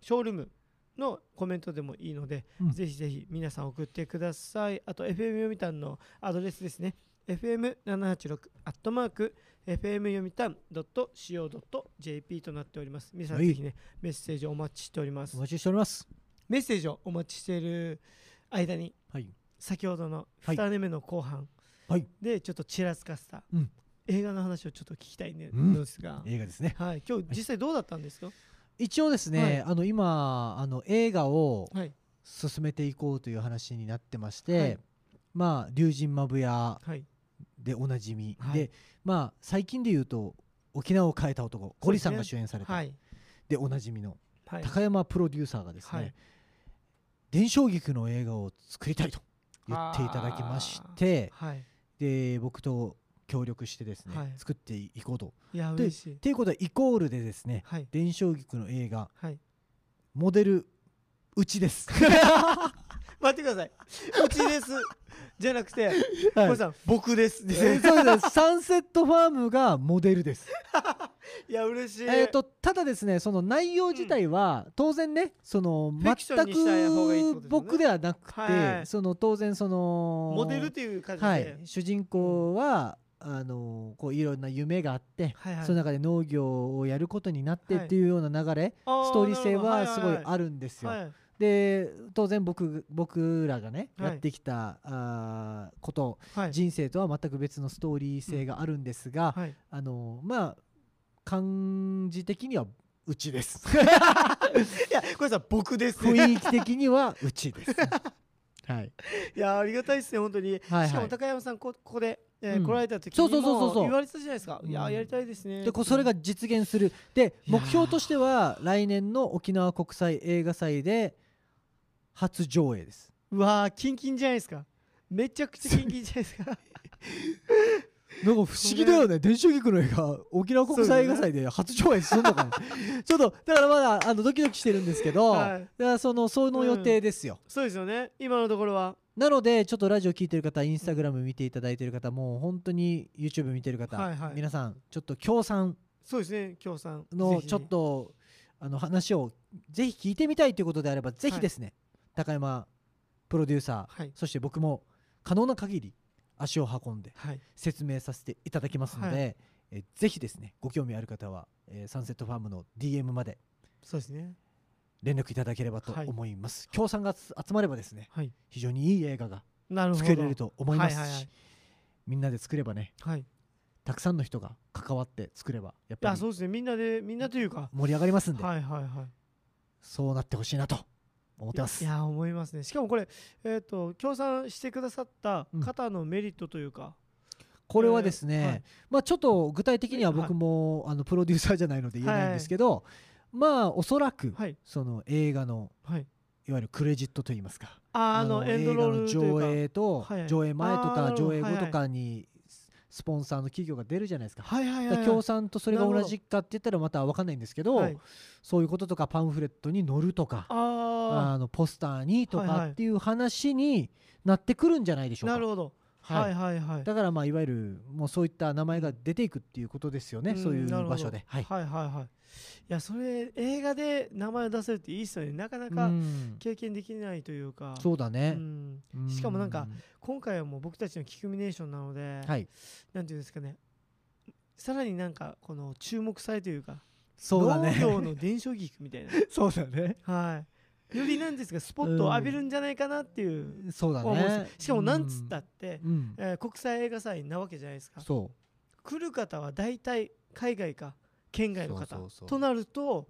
ショールームのコメントでもいいので、うん。ぜひぜひ皆さん送ってください。あと FM 読みたんのアドレスですね。FM786 アットマーク FM 読みたん .co.jp となっております。皆さんはい。ぜひねメッセージお待ちしております。お待ちしております。メッセージをお待ちしている間にはい。先ほどのはい。2年目の後半はい。でちょっとちらつかせたうん。映画の話をちょっと聞きたいねうん。のですが、映画ですね。はい、今日実際どうだったんですか？一応ですね、はい。あの今あの映画をはい。進めていこうという話になってまして、はい。まあ龍神まぶやはいでおなじみ、はい。でまあ最近で言うと沖縄を変えた男ゴリさんが主演された。で,、はい。おなじみのはい。高山プロデューサーがですね、はい。伝承劇の映画を作りたいと言っていただきましてはい。で僕と協力してですね、はい。作っていこうと。いやで嬉しい。っていうことはイコールでですねはい。伝承劇の映画はい。モデルうちです。待ってください。うちですじゃなくて、はい。さん僕です。えーそうです。サンセットファームがモデルです。いや嬉しい。えー、とただですねその内容自体は当然ねその全く僕ではなくて、はい。その当然そのモデルっていう感じで、はい、主人公は、あのこういろんな夢があって、はいはい。その中で農業をやることになってはいっていうような流れ、あストーリー性はすごいるあるんですよ。はいはいで当然僕僕らがね、はい。やってきたあーことはい。人生とは全く別のストーリー性があるんですが、はい。あのまあ感じ的にはうちです。いやこれさ僕です。ね雰囲気的にはうちです。はい。いやありがたいですね本当に、はいしかも高山さんこここで、えーうん。来られた時にそうそうそうそうそう。も言われてたじゃないですか、いやうん。やりたいですね。でこそれが実現する。で目標としては来年の沖縄国際映画祭で初上映です。うわーキンキンじゃないですか。めちゃくちゃキンキンじゃないですか。なんか不思議だよね。伝承劇の映画沖縄国際映画祭で初上映するのかなちょっとだからまだあのドキドキしてるんですけど、はい。だからそのその予定ですよ、そうですよね。今のところは。なのでちょっとラジオ聞いてる方インスタグラム見ていただいてる方もう本当に YouTube 見てる方、はいはい。皆さんちょっと協賛。そうですね京さんぜひのちょっとあの話をぜひ聞いてみたいということであればぜひですね、高山プロデューサー、はい。そして僕も可能な限り足を運んではい。説明させていただきますので、はえぜひですねご興味ある方は、えーサンセットファームの DM までそうですね。連絡いただければとはい。思います、協賛がつ集まればですねはい。非常にいい映画が作れると思いますし、はいはいはい。みんなで作ればねはい。いたくさんの人が関わって作ればやっぱりやそうですね。みんなでみんなというか盛り上がりますんで、はいはいはい。そうなってほしいなと思ってます。いや思いますね。しかもこれえっ、と協賛してくださった方のメリットというか、これはですね、えーはい。まあちょっと具体的にははい。僕も、あのプロデューサーじゃないので言えないんですけど、まあおそらくはい。その映画のはい。いわゆるクレジットといいますか。あのエンドロールというか。映画の上映とはい。はい上映前とか上映後とはいはかにスポンサーの企業が出るじゃないですか。はいはいはい、はい、協賛とそれが同じかって言ったらまた分かんないんですけど、はいそういうこととかパンフレットに載るとかああのポスターにとはいはいかっていう話になってくるんじゃないでしょうか。あなるほどははいいはいはい。だからまあいわゆるもうそういった名前が出ていくっていうことですよね、ん。そういう場所で。はい。はいはいはい。いやそれ映画で名前を出せるっていいっすよね。なかなうかん。経験できないというか、うそうだね、んうん。しかもなんか今回はもう僕たちのキクミネーションなので、はい。なんていうんですかね。さらになんかこの注目されというかそうだね。農業の伝承劇みたいな。そうだね。はいよりなんですかスポットを浴びるんじゃないかなっていうそうんですよねしかもなんつったって、うん、うんえー国際映画祭なわけじゃないですか。そ来る方は大体海外か県外の方そうそうそう。となると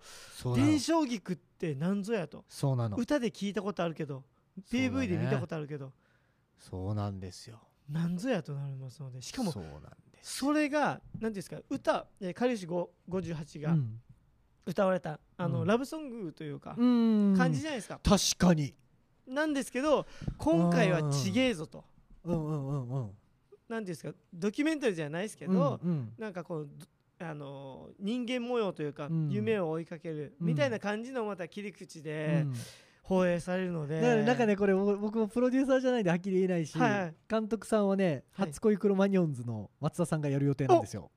伝承劇って何ぞやと。そうなの。歌で聞いたことあるけど PV で見たことあるけどそうなんですよ。何ぞやとなりますのでしかもそれが何ていうんですか歌えーかりゆし58がうん歌われた、あのうん。ラブソングというか、うん。感じじゃないですか、確かに。なんですけど今回はちげえぞと。うんうんうんうん。何ていうんですかドキュメンタリーじゃないですけけど、うんなんかこうどあのー人間模様というか、うん。夢を追いかけるうん。みたいな感じのまた切り口うでん。放映されるので、だからなんかねこれ僕僕もプロデューサーじゃないんではっきり言えないし、はいはい。監督さんはね「はい初恋クロマニオンズ」の松田さんがやる予定なんですよ。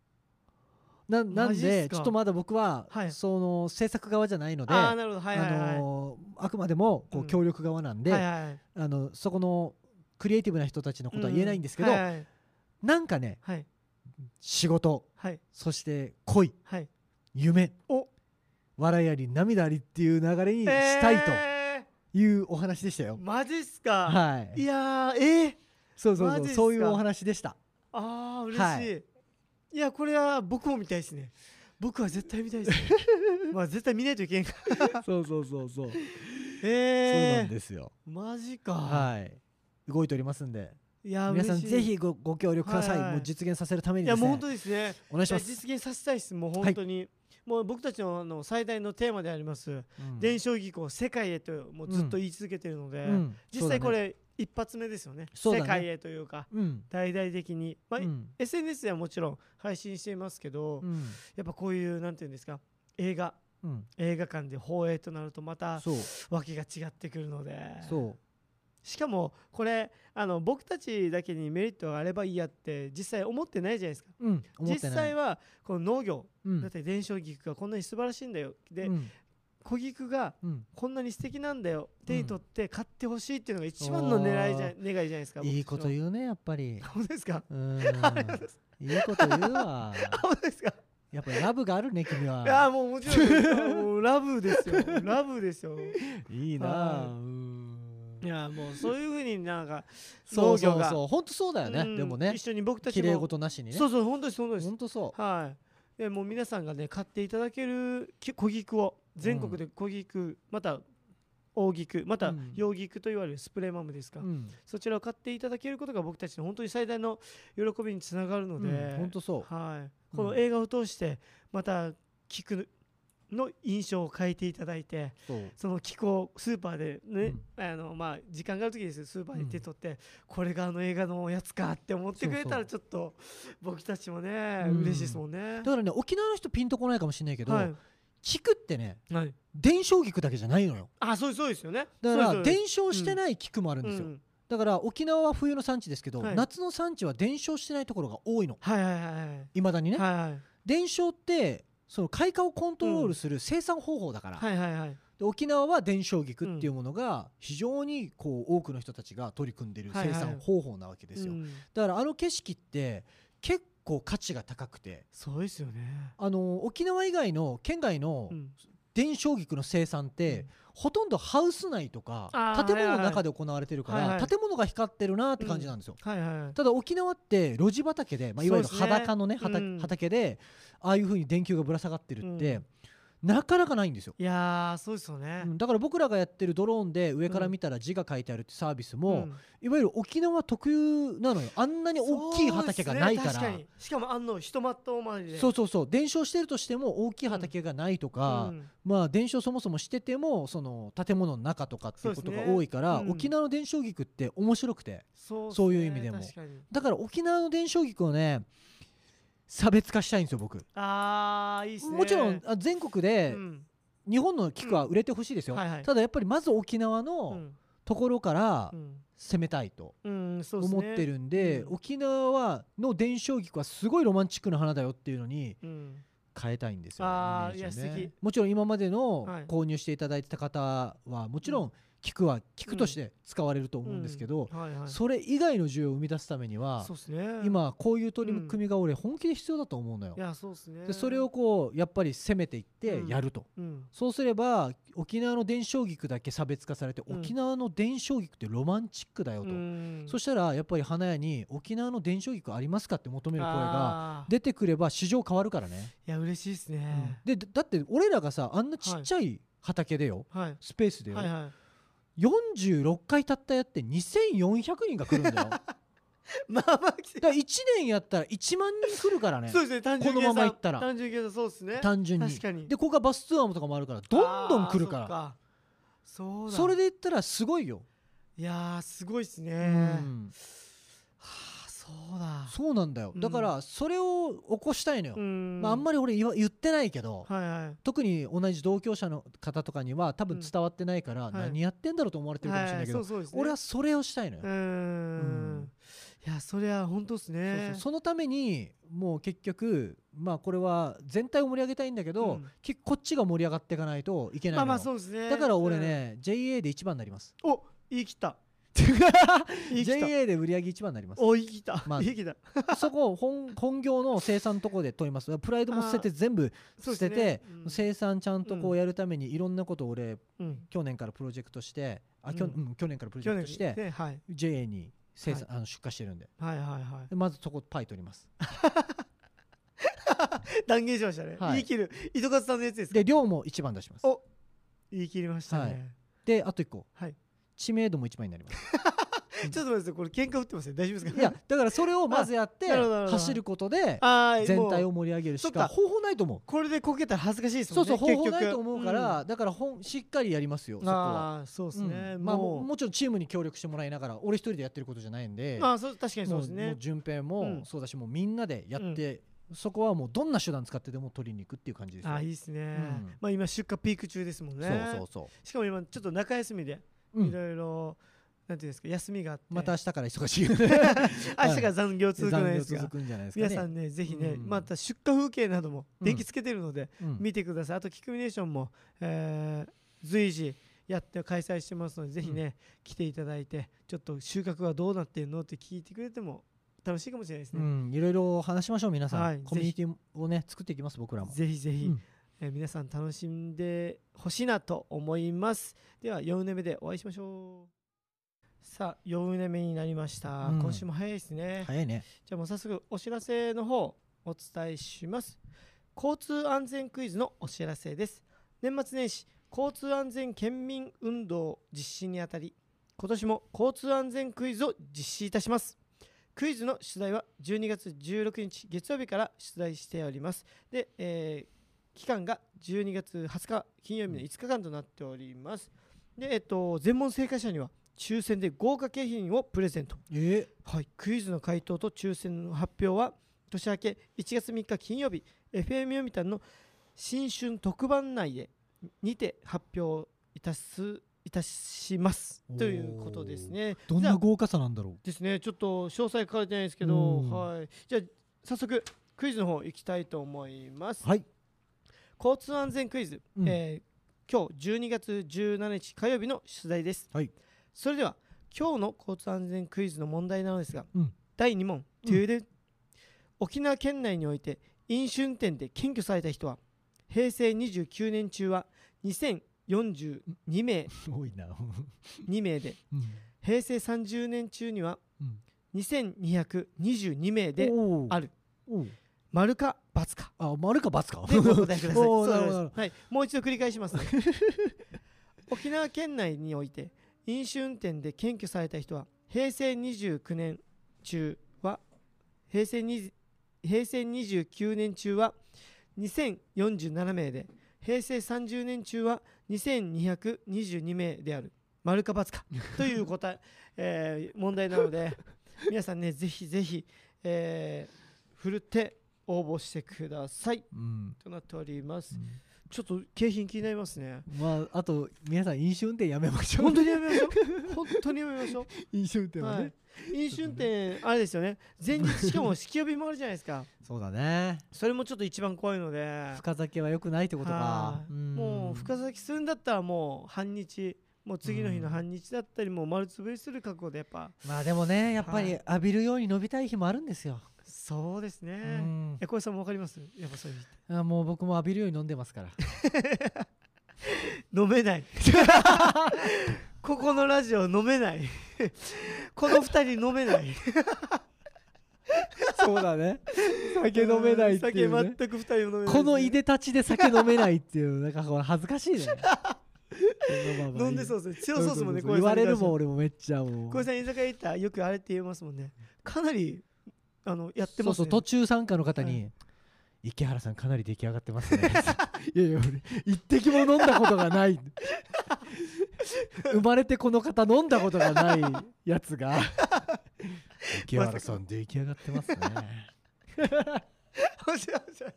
ななんですちょっとまだ僕は、はい。その制作側じゃないので、ああくまでもこううん。協力側なんで、はいはいあのそこのクリエイティブな人たちのことは言えないんですけど、うはいはいなんかねはい。仕事はい。そして恋はい。夢お。笑いあり涙ありっていう流れにしたいとえいうお話でしたよ。ーマジっすか、はい。い、やーえー、そうそうそう。そういうお話でした。あー嬉しい、、はいやこれは僕も見たいですね。僕は絶対見たいですね。まあ絶対見ないといけんか。らそうそうそうそう。そうえー、なんですよ。マジか、はい。動いておりますんで、い、や皆さんぜひごご協力ください。はいはい。もう実現させるためにですね。いやもう本。当ですね。お願いします。実現させたいです。もう本当に、もう僕たちのあの最大のテーマであります、うん。伝承技巧世界へともうずっと言い続けてるので、うん。実際こ、れ一発目ですよね。ね。世界へというかそうだね大々的に、まあうん。うん SNS ではもちろん配信していますけど、うん。やっぱこういうなんていうんですか映画。うん。映画館で放映となるとまた訳が違ってくるので。そう。しかもこれあの僕たちだけにメリットがあればいいやって実際思ってないじゃないですか。うん。実際はこの農業。うん。だって伝承菊がこんなに素晴らしいんだよ。で、うん小菊がうん。こんなに素敵なんだよ手に取って買ってほしいっていうのが一番の狙いじゃお願いじゃないですかいいことう言うねやっぱり。本当ですか？い いいこと言うわ。本当ですか？やっぱりラブがあるね君いやはもうもちろんラブですよ。ラブですよ。いいな。はい。うんいやもうそういうふうになんかそうそ農業が。うそう本当そうだよねうん。でもね。一緒に僕たち綺麗も事なしにね。そうそう本当です本当です。本当そはい。でもう皆さんがね買っていただけるき小菊を全国で小菊、また大菊またうん。洋菊と言われるスプレーマムですか、ううん。そちらを買っていただけることが僕たちの本当に最大の喜びにつながるので、うん。本当そう。はい、この映画を通してまた菊の印象を変えていただいてその菊をスーパーでね、あのまあ時間がある時ですよスーパーに手取って、これがあの映画のやつかって思ってくれたらちょっと僕たちもね、うん。嬉しいですもんね。だ。からね沖縄の人ピンとこないかもしれないけどはい菊ってねはい、伝承菊だけじゃないのよ。あそうそうですよね。だから伝承してない菊もあるんですよ。うん。だから沖縄は冬の産地ですけどはい。夏の産地は伝承してないところが多いの。はいはいはいはい。いまだにね。はいはい。伝承ってその開花をコントロールする生産方法だから、はいはいはい。で沖縄は伝承菊っていうものが非常にこう多くの人たちが取り組んでいる生産方法なわけですよ、うん。だからあの景色って結構価値が高くて。そうですよね。あの沖縄以外の県外のうん。伝承菊の生産って、うん。ほとんどハウス内とか建物の中で行われてるから、建物が光ってるなって感じなんですよ。ただ沖縄って路地畑で、まあ、いわゆる裸のね畑でああいう風に電球がぶら下がってるって、うんなかなかないんですよ、いやーそうですよね。うんだから僕らがやってるドローンで上から見たら字が書いてあるってサービスも、うん。いわゆる沖縄特有なのよ。あんなに大きい畑がないから。ね。しかもあんの一マット周りで。そうそうそう。伝承してるとしても大きい畑がないとか、うん。まあ伝承そもそもしててもその建物の中とかっていうことが多いから、うん。沖縄の伝承菊って面白くて。そうね。いう意味でも。だから沖縄の伝承菊をね差別化したいんですよ僕。あーいいっすね。もちろんあ全国でうん。日本の菊は売れてほしいですよ、はいはい。ただやっぱりまず沖縄うのん。ところからうん。攻めたいと思ってるんで、うん。沖縄はの伝承菊はすごいロマンチックな花だよっていうのにうん。変えたいんですよ、ねいや素敵もちろん今までのはい。購入していただいてた方はもちろん菊は菊として使われると思うんですけど、それ以外の需要を生み出すためには今こういう取り組みが俺本気で必要だと思うのよ。い。やそうっすね。でそれをこうやっぱり攻めていってやると、うん。そうすれば沖縄の伝承菊だけ差別化されて、うん。沖縄の伝承菊ってロマンチックだよと、うん。そしたらやっぱり花屋に沖縄の伝承菊ありますかって求める声が出てくれば市場変わるからね、いや嬉しいっすね。でだだって俺らがさあんなちっちゃい畑でよ、はい。スペースでよ、はいはい46回たったやって2400人が来るんだよ。まあまあ来てら1年やったら1万人来るからね。そうですね。単純計このまま算行ったら。単純計算そうっすね。単純に。確かに。でここがバスツアーもとかもあるからどんどん来るから。そっか。そうだ。それで言ったらすごいよ、いやーすごいっすね。うん。はあそうだ。そうなんだよ。うん。だからそれを起こしたいのよ、ん。まあ、あんまり俺言わ言ってないけど、はいはい。特に同じ同居者の方とかには多分伝わってないから、はい。何やってんだろうと思われてるかもしれないけど、はいそうそうですね。俺はそれをしたいのよ、うーん。いやそりゃ本当っすそうねそう。そのためにもう結局まあこれは全体を盛り上げたいんだけど、うん。こっちが盛り上がっていかないといけないまあまあそうですね。だから俺ね、JA で一番になります。うんお言い切った JA で売り上げ一番になります。お言い切った。まあ言い切った。そこ本本業の生産のとこで取ります。プライドも捨てて全部捨てて、ねうん。生産ちゃんとこうやるためにいろんなことを俺うん。去年からプロジェクトしてあ、きょうん。うん去年からプロジェクトしてねはい。JA に生産、あの出荷してるんで。はいはいはい。でまずそこパイ取ります。断言しましたね。はい。言い切る。糸数さんのやつですか？で量も一番出します。お言い切りましたはい。ねであと一個。はい知名度も一番になります。ちょっと待ってくださいこれ喧嘩売ってますよ大丈夫ですか？いやだからそれをまずやって走ることで全体をもう盛り上げるしかか。方法ないと思う。これでこけたら恥ずかしいですそうそうもんね方法ないと思うから、だからほんしっかりやりますよそこは。ああそうですね。うん。まあももうもちろんチームに協力してもらいながら俺一人でやってることじゃないんでまあそう確かにそうですね。もうもう順平うもん。そうだし、もうみんなでやって、そこはもうどんな手段使ってでも取りに行くっていう感じですよ。ああいいですね。うん。まあ今出荷ピーク中ですもんね。そうそうそしかも今ちょっと中休みでう、うんいろいろなんていうんですか休みがあって。また明日から忙しい。明日から残業続くないですか。残業続くんじゃないですかね。皆さんねぜひね、うん。また出荷風景などもうん電気つけてるので、うん。見てください。あとキクミネーションも、えー随時やって開催してますのでぜひね、来ていただいてちょっと収穫はどうなってるのって聞いてくれても楽しいかもしれないですね、うん、いろいろ話しましょう皆さん、はい。コミュニティをね作っていきます僕らも。ぜひぜひ、うんえー皆さん楽しんでほしいなと思います。では4年目でお会いしましょう。さあ4年目になりました、うん。今週も早いですね、早いね。じゃあもう早速お知らせの方お伝えします。交通安全クイズのお知らせです。年末年始交通安全県民運動実施にあたり今年も交通安全クイズを実施いたします。クイズの出題は12月16日月曜日から出題しております。で、えー期間が12月20日金曜日の5日間となっております。で、えっと、全問正解者には抽選で豪華景品をプレゼント。えはい、クイズの回答と抽選の発表は年明け1月3日金曜日 FM 読谷の新春特番内でにて発表いたすいたします。ということですね。どんな豪華さなんだろですねちょっと詳細書かれてないですけど、うん。はい、じゃあ早速クイズの方行きたいと思います。うはい、交通安全クイズ、うん。えー今日12月17日火曜日の出題です、はい。それでは今日の交通安全クイズの問題なのですが、うん。第2問、うん。沖縄県内において飲酒運転で検挙された人は平成29年中は2042名。多いな、2名でうん。平成30年中にはうん。2222名である。丸か×か。あ丸か×か。でお答えください。はい、もう一度繰り返しますね。沖縄県内において飲酒運転で検挙された人は平成29年中は平成20平成29年中は2047名で平成30年中は2222名である。丸か×か。という答ええー問題なので皆さんねぜひぜひ、えー、ふるって応募してください。うん。となっております。ちょっと景品気になりますね。まああと皆さん飲酒運転やめましょう。本当にやめましょう。本当にやめましょ飲酒運転う、はね、はい、飲酒運転あれですよね。前日しかも式呼びもあるじゃないですか。そうだね。それもちょっと一番怖いので。深酒は良くないってことか。はい。ん。もう深酒するんだったらもう半日。もう次の日の半日だったりもう丸つぶりする覚悟でやっぱ。まあでもねやっぱりはい。浴びるように伸びたい日もあるんですよ、そうですうねん。え小石さんもわかります？やっぱそういう日あもう僕も浴びるように飲んでますから。飲めない。ここのラジオ飲めない。この二人飲めない。そうだね。酒飲めないっていう、ね、酒全く二人も飲めないこのいでたちで酒飲めないっていうなんか恥ずかしいね。飲んでそううですね。強そうですもんね言われるもんん俺もめっちゃもう。小石さん居酒屋行ったらよくあれって言いますもんね。かなりあのやってますね。そうそう途中参加の方に、は池原さんかなり出来上がってますね。いやいや俺一滴も飲んだことがない。生まれてこの方飲んだことがないやつが。池原さん出来上がってますね。面白い面白い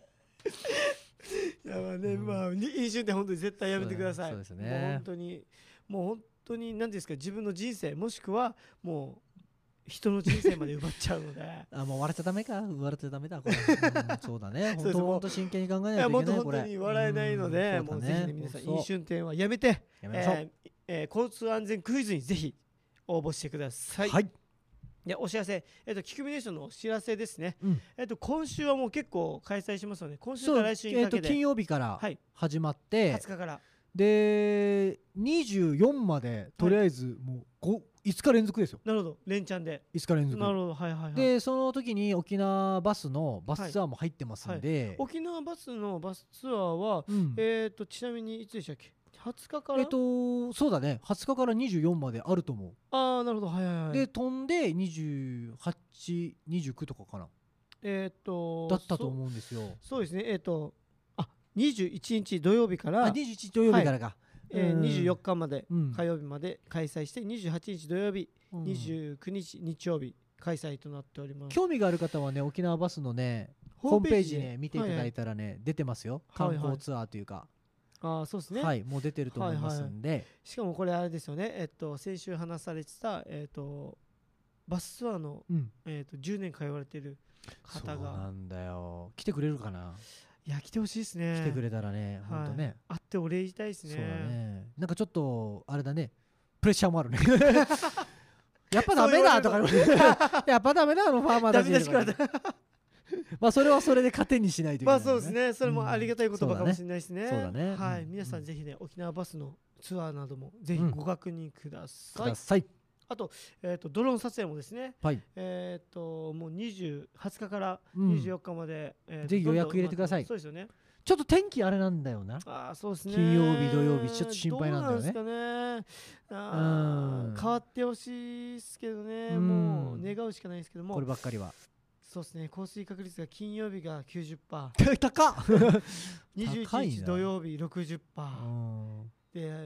いやまあね、うん。まあに飲酒って本当に絶対やめてください。そうですね。もう本当にもう本当に何ですか自分の人生もしくはもう人の人生まで奪っちゃうので。あもう笑っちゃダメか。笑っちゃダメだこれ、うんそうだね。本当本当真剣に考えないとといけないこれ。本当に笑えないので、うんもうぜひね皆さん飲酒運転はやめてやめましょう、えーえー交通安全クイズにぜひ応募してください。はい、でお知らせ、えっとキクミネーションのお知らせですね。うん。えっと今週はもう結構開催しますので、今週から来週にかけて、金曜日からはい。始まって、20日から。で24までとりあえずもう 5, 5日連続ですよ。なるほど。連チャンで、5日連続。なるほど。はいはいはい。でその時に沖縄バスのバスツアーも入ってますんで、沖縄バスのバスツアーは、うん。えっとちなみにいつでしたっけ？20日から？えっとそうだね。20日から24まであると思う、ああなるほど。はいはいはい。で飛んで2829とかかな。えっとだったと思うんですよ。そうそうですね。えっとあ21日土曜日から？あ21土曜日からか、えーうん。24日までうん。火曜日まで開催して28日土曜日、うん。29日日曜日開催となっております。興味がある方はね沖縄バスのねホームページね見ていただいたらね、出てますよ。観光ツアーというか、あそうですね、はいもう出てると思いますんで、しかもこれあれですよね。えっと先週話されてたえっとバスツアーの、うん。えっと10年通われてるそう方がなんだよ。来てくれるかな、いや来てほしいですね。来てくれたらねはい。ほんとね。会ってお礼言いたいですね。そうだね。なんかちょっとあれだね。プレッシャーもあるね。やっぱダメだとかやっぱダメだあのファーマーダだしし まあそれはそれで糧にしないといけない、まあそうですね。それもありがたい言葉かもしれないですね,、そうだね。はい、うん。皆さんぜひね沖縄バスのツアーなどもぜひうん。ご確認くだくさい、ださいえっ、とドローン撮影もですね。はい。えっ、ともう20 20日からうん。24日まで、えーとぜひ予約入れてください。そうですよね。ちょっと天気あれなんだよな。ああそうですね。金曜日土曜日ちょっと心配なんだよね。どうなんですかね。あうん。ー変わってほしいですけどね。うん。もう願うしかないですけども。こればっかりは。そうですね。降水確率が金曜日が90% 高っ。21高いな。日土曜日60%うんでは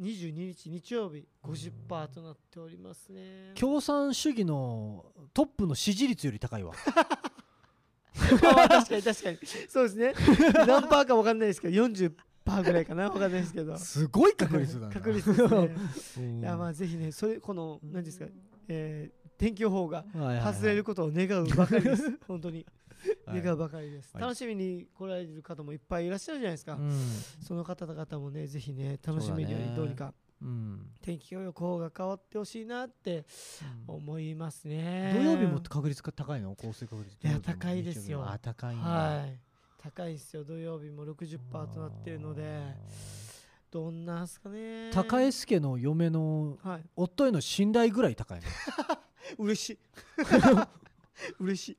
22日日曜日50%となっておりますね。共産主義のトップの支持率より高いわ。あ確かに確かに。そうですね。何パーか分かんないですけど40%ぐらいかな。分かんないですけど。すごい確率だな。確率ですね。うん。いやまあぜひねそれこの何ですか、えー天気予報が外れることを願うばかりです。本当に。はい願うばかりです、はい。楽しみに来られる方もいっぱいいらっしゃるじゃないですか、うん。その方々もねぜひね楽しめるようそうだね。にどうにか。うん。天気予報が変わってほしいなって思いますね。土曜日も確率が高いの？降水確率いや高いですよ。高いはい。高いですよ。土曜日も60%となってるので。どんなんすかね。高江助の嫁のはい。夫への信頼ぐらい高いの。嬉しい 嬉しい。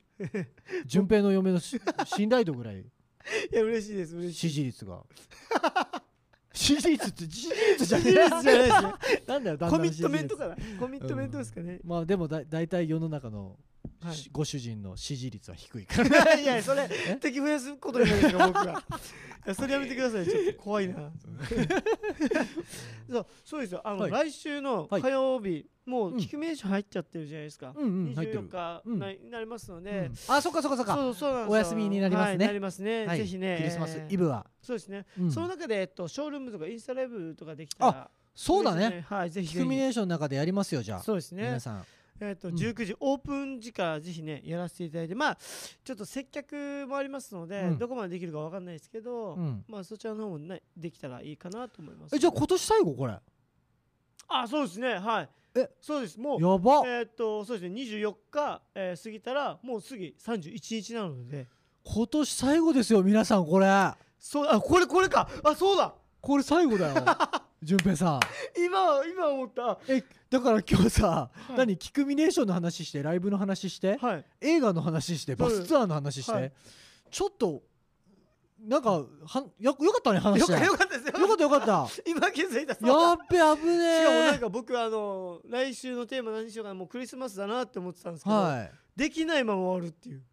順平の嫁のし信頼度ぐらい。いや嬉しいです嬉しい。支持率が。支持率って支持率じゃね支持率じゃないですねえ なんだよコミットメントかかな。コミットメントですかね、まあでもだ大体世の中のはい。しご主人の支持率は低いから。いやそれえ？敵増やすことになるか僕が いやそれやめてください。ちょっと怖いな。そうそうですよ。あの、はい。来週のはい。火曜日、もううんキクミネーション入っちゃってるじゃないですか、うんうん入ってる。24日うん。な,、なりますので、うん。あそっかそっかそっか。お休みになりますね。はいなりますね、はい。ぜひね。クリスマスイブは。そうですね、うん。その中で、えっと、ショールームとかインスタライブとかできたらそうだ嬉しいね。はいぜひキぜひ。クミネーションの中でやりますよじゃあ。そうですね。皆さんえっとうん。19時オープン時からぜひねやらせていただいてまあちょっと接客もありますので、うん。どこまでできるかわかんないですけど、うん。まあそちらの方もねできたらいいかなと思いますえじゃあ今年最後これ？あそうですね。はい。え？そうです。もうやば。えーっとそうですね。24日、えー過ぎたらもう次31日なので。今年最後ですよ皆さんこれ。そうあこれこれか。あそうだ。これ最後だよ 順平さん。今今思った。えだから今日さ、い。何キクミネーションの話してライブの話してはい。映画の話してバスツアーの話して、はい。ちょっとなんかはんよよかったね話よかしてよかったですよ。よかったよかった。今気づいたやっべ危しかもねなんか僕あの来週のテーマ何しようかな。もうクリスマスだなって思ってたんですけど、はい。できないまま終わるっていう。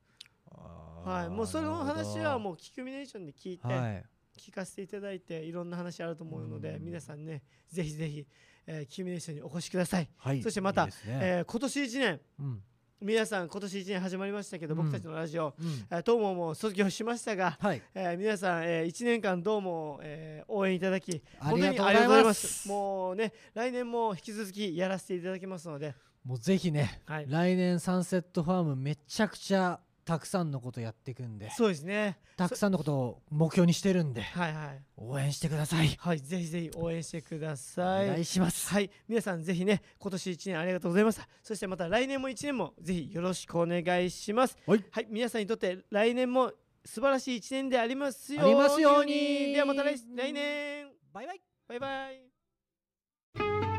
ははい。もうその話はもうキクミネーションで聞いて、はい聞かせていただいていろんな話あると思うのでうん。皆さんねぜひぜひ、えー、キクミネーションにお越しください、はい。そしてまたいね。えー今年1年うん。皆さん今年1年始まりましたけど、うん僕たちのラジオ、うん。えー、当ももう卒業しましたが、はい。えー皆さん、え1年間どうも、えー応援いただきありがとうござい本当にありがとうございます。もうね来年も引き続きやらせていただきますので、もうぜひねはい、来年サンセットファームめちゃくちゃたくさんのことやっていくんで。そうですね。たくさんのことを目標にしてるんで。はいはい。応援してください。はいぜひぜひ応援してくだおさい。願いします。はい皆さんぜひね今年1年ありがとうございました。そしてまた来年も1年もぜひよろしくお願いします。はい。皆さんにとって来年も素晴らしい1年でありますようありますように。ではまた来来年。バイバイ。バイバイ